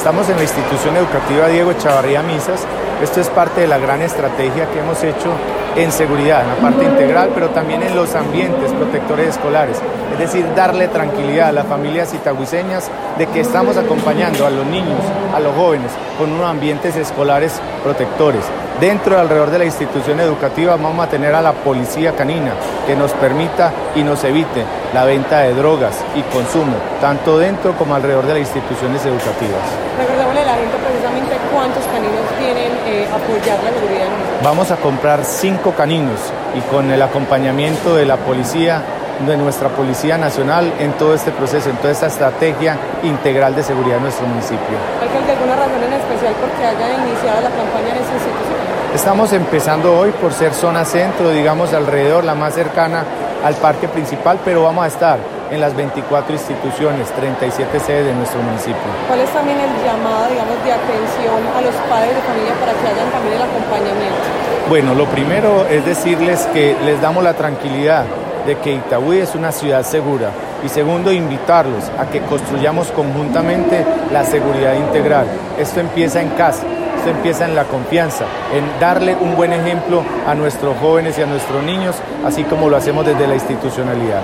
Estamos en la institución educativa Diego Chavarría Misas. Esto es parte de la gran estrategia que hemos hecho en seguridad, en la parte integral, pero también en los ambientes protectores escolares. Es decir, darle tranquilidad a las familias itagüiseñas de que estamos acompañando a los niños, a los jóvenes, con unos ambientes escolares protectores. Dentro y alrededor de la institución educativa vamos a tener a la policía canina que nos permita y nos evite la venta de drogas y consumo, tanto dentro como alrededor de las instituciones educativas. Recordémosle a la gente precisamente cuántos caninos tienen eh, apoyar la seguridad. Vamos a comprar cinco caninos y con el acompañamiento de la policía de nuestra Policía Nacional en todo este proceso, en toda esta estrategia integral de seguridad de nuestro municipio. ¿Hay alguna razón en especial porque haya iniciado la campaña en esta institución? Estamos empezando hoy por ser zona centro, digamos alrededor, la más cercana al parque principal, pero vamos a estar en las 24 instituciones, 37 sedes de nuestro municipio. ¿Cuál es también el llamado, digamos, de atención a los padres de familia para que hagan también el acompañamiento? Bueno, lo primero es decirles que les damos la tranquilidad de que Itagüí es una ciudad segura. Y segundo, invitarlos a que construyamos conjuntamente la seguridad integral. Esto empieza en casa, esto empieza en la confianza, en darle un buen ejemplo a nuestros jóvenes y a nuestros niños, así como lo hacemos desde la institucionalidad.